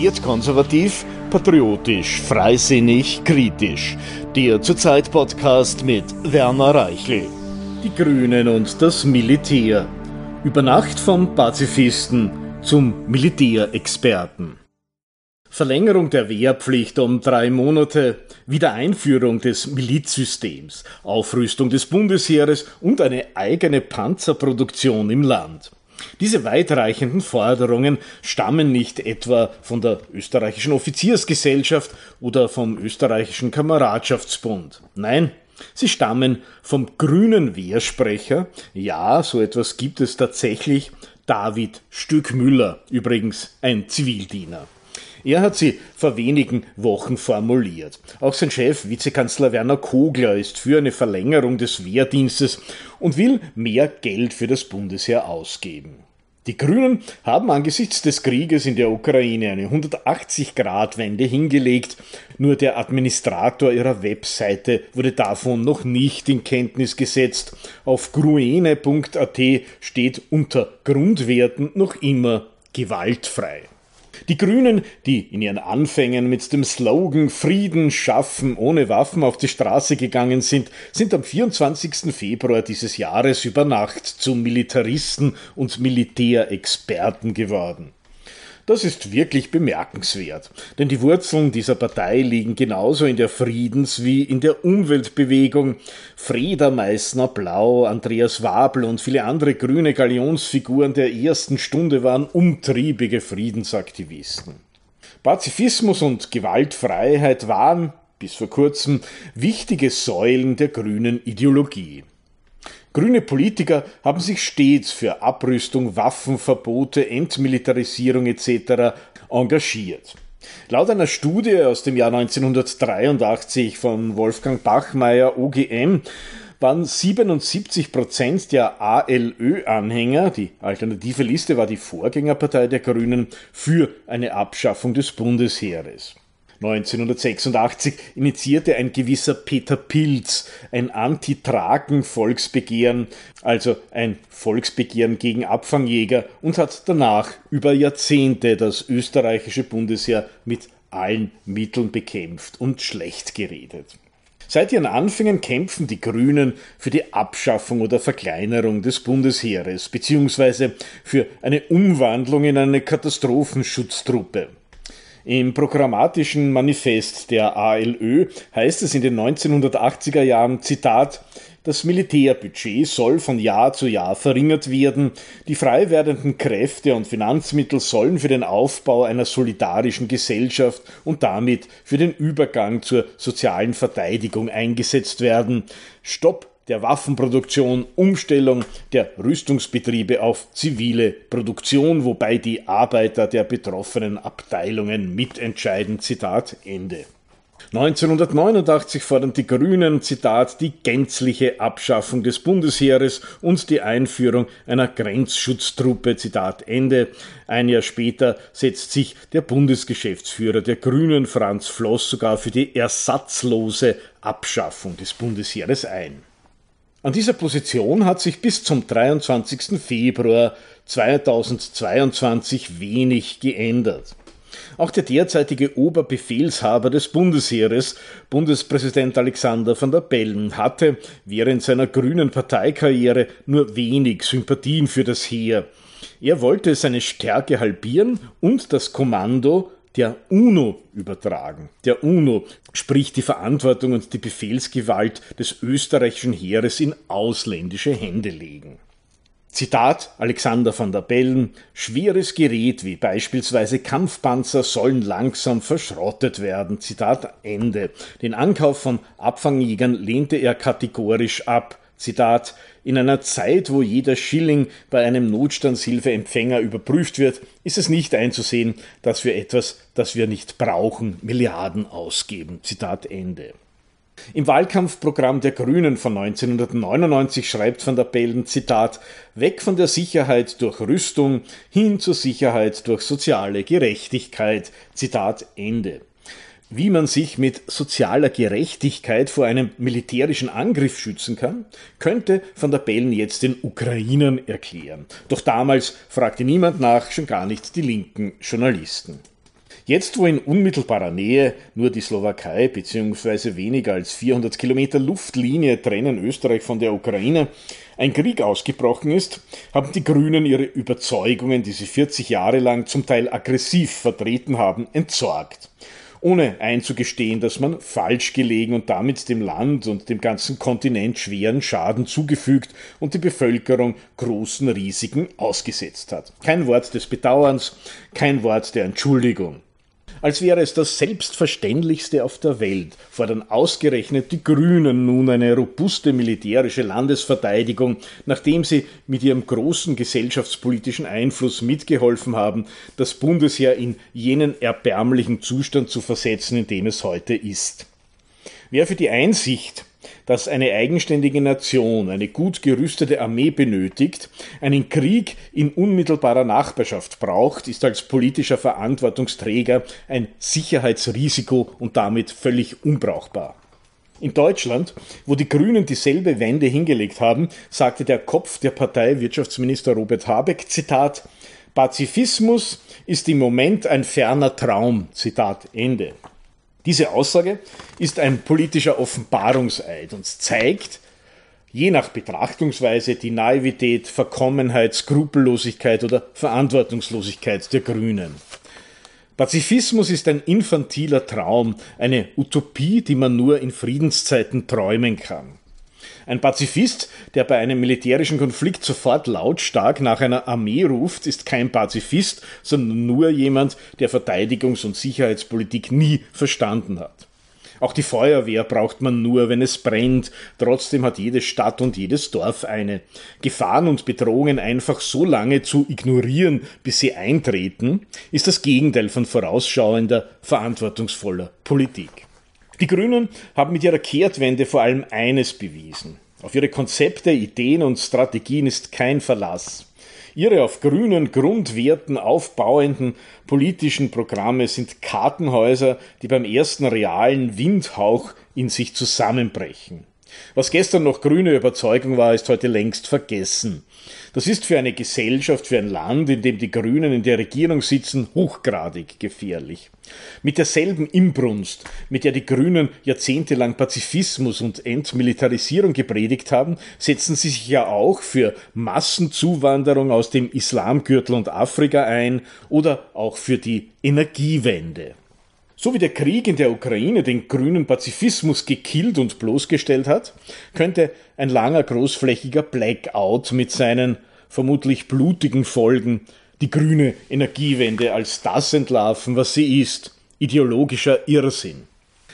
Ambitioniert konservativ, patriotisch, freisinnig, kritisch. Der Zurzeit-Podcast mit Werner Reichel. Die Grünen und das Militär. Über Nacht vom Pazifisten zum Militärexperten. Verlängerung der Wehrpflicht um drei Monate, Wiedereinführung des Milizsystems, Aufrüstung des Bundesheeres und eine eigene Panzerproduktion im Land. Diese weitreichenden Forderungen stammen nicht etwa von der österreichischen Offiziersgesellschaft oder vom österreichischen Kameradschaftsbund. Nein, sie stammen vom grünen Wehrsprecher, ja, so etwas gibt es tatsächlich, David Stückmüller, übrigens ein Zivildiener. Er hat sie vor wenigen Wochen formuliert. Auch sein Chef, Vizekanzler Werner Kogler, ist für eine Verlängerung des Wehrdienstes und will mehr Geld für das Bundesheer ausgeben. Die Grünen haben angesichts des Krieges in der Ukraine eine 180-Grad-Wende hingelegt. Nur der Administrator ihrer Webseite wurde davon noch nicht in Kenntnis gesetzt. Auf gruene.at steht unter Grundwerten noch immer gewaltfrei. Die Grünen, die in ihren Anfängen mit dem Slogan Frieden schaffen ohne Waffen auf die Straße gegangen sind, sind am 24. Februar dieses Jahres über Nacht zu Militaristen und Militärexperten geworden. Das ist wirklich bemerkenswert, denn die Wurzeln dieser Partei liegen genauso in der Friedens- wie in der Umweltbewegung. Freda Meissner Blau, Andreas Wabel und viele andere grüne Galionsfiguren der ersten Stunde waren umtriebige Friedensaktivisten. Pazifismus und Gewaltfreiheit waren, bis vor kurzem, wichtige Säulen der grünen Ideologie. Grüne Politiker haben sich stets für Abrüstung, Waffenverbote, Entmilitarisierung etc. engagiert. Laut einer Studie aus dem Jahr 1983 von Wolfgang Bachmeier OGM waren 77 Prozent der ALÖ-Anhänger, die alternative Liste war die Vorgängerpartei der Grünen, für eine Abschaffung des Bundesheeres. 1986 initiierte ein gewisser Peter Pilz ein Anti-Traken-Volksbegehren, also ein Volksbegehren gegen Abfangjäger und hat danach über Jahrzehnte das österreichische Bundesheer mit allen Mitteln bekämpft und schlecht geredet. Seit ihren Anfängen kämpfen die Grünen für die Abschaffung oder Verkleinerung des Bundesheeres beziehungsweise für eine Umwandlung in eine Katastrophenschutztruppe. Im programmatischen Manifest der ALÖ heißt es in den 1980er Jahren, Zitat, das Militärbudget soll von Jahr zu Jahr verringert werden, die frei werdenden Kräfte und Finanzmittel sollen für den Aufbau einer solidarischen Gesellschaft und damit für den Übergang zur sozialen Verteidigung eingesetzt werden. Stopp der Waffenproduktion, Umstellung der Rüstungsbetriebe auf zivile Produktion, wobei die Arbeiter der betroffenen Abteilungen mitentscheiden. Zitat Ende. 1989 fordern die Grünen, Zitat, die gänzliche Abschaffung des Bundesheeres und die Einführung einer Grenzschutztruppe, Zitat Ende. Ein Jahr später setzt sich der Bundesgeschäftsführer der Grünen, Franz Floss, sogar für die ersatzlose Abschaffung des Bundesheeres ein. An dieser Position hat sich bis zum 23. Februar 2022 wenig geändert. Auch der derzeitige Oberbefehlshaber des Bundesheeres, Bundespräsident Alexander van der Bellen, hatte während seiner grünen Parteikarriere nur wenig Sympathien für das Heer. Er wollte seine Stärke halbieren und das Kommando der UNO übertragen. Der UNO, sprich die Verantwortung und die Befehlsgewalt des österreichischen Heeres in ausländische Hände legen. Zitat Alexander van der Bellen Schweres Gerät wie beispielsweise Kampfpanzer sollen langsam verschrottet werden. Zitat Ende. Den Ankauf von Abfangjägern lehnte er kategorisch ab. Zitat, in einer Zeit, wo jeder Schilling bei einem Notstandshilfeempfänger überprüft wird, ist es nicht einzusehen, dass wir etwas, das wir nicht brauchen, Milliarden ausgeben. Zitat Ende. Im Wahlkampfprogramm der Grünen von 1999 schreibt van der Bellen Zitat Weg von der Sicherheit durch Rüstung hin zur Sicherheit durch soziale Gerechtigkeit. Zitat Ende. Wie man sich mit sozialer Gerechtigkeit vor einem militärischen Angriff schützen kann, könnte van der Bellen jetzt den Ukrainern erklären. Doch damals fragte niemand nach, schon gar nicht die linken Journalisten. Jetzt, wo in unmittelbarer Nähe nur die Slowakei bzw. weniger als 400 Kilometer Luftlinie trennen Österreich von der Ukraine, ein Krieg ausgebrochen ist, haben die Grünen ihre Überzeugungen, die sie 40 Jahre lang zum Teil aggressiv vertreten haben, entsorgt ohne einzugestehen, dass man falsch gelegen und damit dem Land und dem ganzen Kontinent schweren Schaden zugefügt und die Bevölkerung großen Risiken ausgesetzt hat. Kein Wort des Bedauerns, kein Wort der Entschuldigung als wäre es das Selbstverständlichste auf der Welt, fordern ausgerechnet die Grünen nun eine robuste militärische Landesverteidigung, nachdem sie mit ihrem großen gesellschaftspolitischen Einfluss mitgeholfen haben, das Bundesheer in jenen erbärmlichen Zustand zu versetzen, in dem es heute ist. Wer für die Einsicht dass eine eigenständige Nation eine gut gerüstete Armee benötigt, einen Krieg in unmittelbarer Nachbarschaft braucht, ist als politischer Verantwortungsträger ein Sicherheitsrisiko und damit völlig unbrauchbar. In Deutschland, wo die Grünen dieselbe Wende hingelegt haben, sagte der Kopf der Partei Wirtschaftsminister Robert Habeck, Zitat, Pazifismus ist im Moment ein ferner Traum, Zitat Ende. Diese Aussage ist ein politischer Offenbarungseid und zeigt, je nach Betrachtungsweise, die Naivität, Verkommenheit, Skrupellosigkeit oder Verantwortungslosigkeit der Grünen. Pazifismus ist ein infantiler Traum, eine Utopie, die man nur in Friedenszeiten träumen kann. Ein Pazifist, der bei einem militärischen Konflikt sofort lautstark nach einer Armee ruft, ist kein Pazifist, sondern nur jemand, der Verteidigungs- und Sicherheitspolitik nie verstanden hat. Auch die Feuerwehr braucht man nur, wenn es brennt. Trotzdem hat jede Stadt und jedes Dorf eine. Gefahren und Bedrohungen einfach so lange zu ignorieren, bis sie eintreten, ist das Gegenteil von vorausschauender, verantwortungsvoller Politik. Die Grünen haben mit ihrer Kehrtwende vor allem eines bewiesen. Auf ihre Konzepte, Ideen und Strategien ist kein Verlass. Ihre auf grünen Grundwerten aufbauenden politischen Programme sind Kartenhäuser, die beim ersten realen Windhauch in sich zusammenbrechen. Was gestern noch grüne Überzeugung war, ist heute längst vergessen. Das ist für eine Gesellschaft, für ein Land, in dem die Grünen in der Regierung sitzen, hochgradig gefährlich. Mit derselben Imbrunst, mit der die Grünen jahrzehntelang Pazifismus und Entmilitarisierung gepredigt haben, setzen sie sich ja auch für Massenzuwanderung aus dem Islamgürtel und Afrika ein oder auch für die Energiewende. So wie der Krieg in der Ukraine den grünen Pazifismus gekillt und bloßgestellt hat, könnte ein langer großflächiger Blackout mit seinen vermutlich blutigen Folgen die grüne Energiewende als das entlarven, was sie ist, ideologischer Irrsinn.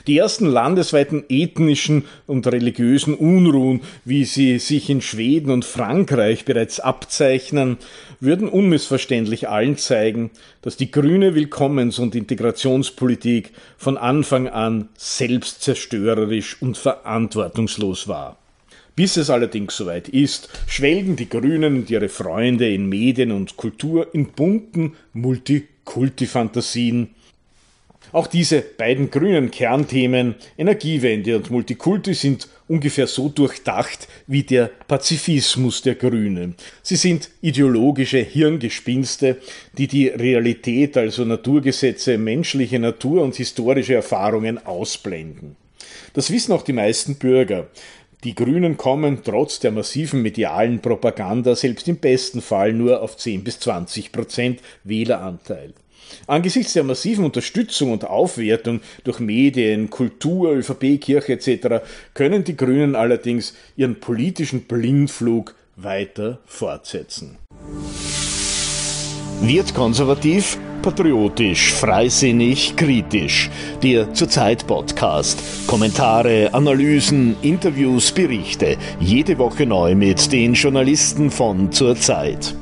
Die ersten landesweiten ethnischen und religiösen Unruhen, wie sie sich in Schweden und Frankreich bereits abzeichnen, würden unmissverständlich allen zeigen, dass die grüne Willkommens- und Integrationspolitik von Anfang an selbstzerstörerisch und verantwortungslos war. Bis es allerdings soweit ist, schwelgen die Grünen und ihre Freunde in Medien und Kultur in bunten Multikulti-Fantasien, auch diese beiden grünen Kernthemen Energiewende und Multikulti sind ungefähr so durchdacht wie der Pazifismus der Grünen. Sie sind ideologische Hirngespinste, die die Realität, also Naturgesetze, menschliche Natur und historische Erfahrungen ausblenden. Das wissen auch die meisten Bürger. Die Grünen kommen trotz der massiven medialen Propaganda selbst im besten Fall nur auf 10 bis 20 Prozent Wähleranteil. Angesichts der massiven Unterstützung und Aufwertung durch Medien, Kultur, ÖVP, Kirche etc. können die Grünen allerdings ihren politischen Blindflug weiter fortsetzen. Wird konservativ, patriotisch, freisinnig, kritisch. Der Zurzeit Podcast. Kommentare, Analysen, Interviews, Berichte. Jede Woche neu mit den Journalisten von Zurzeit.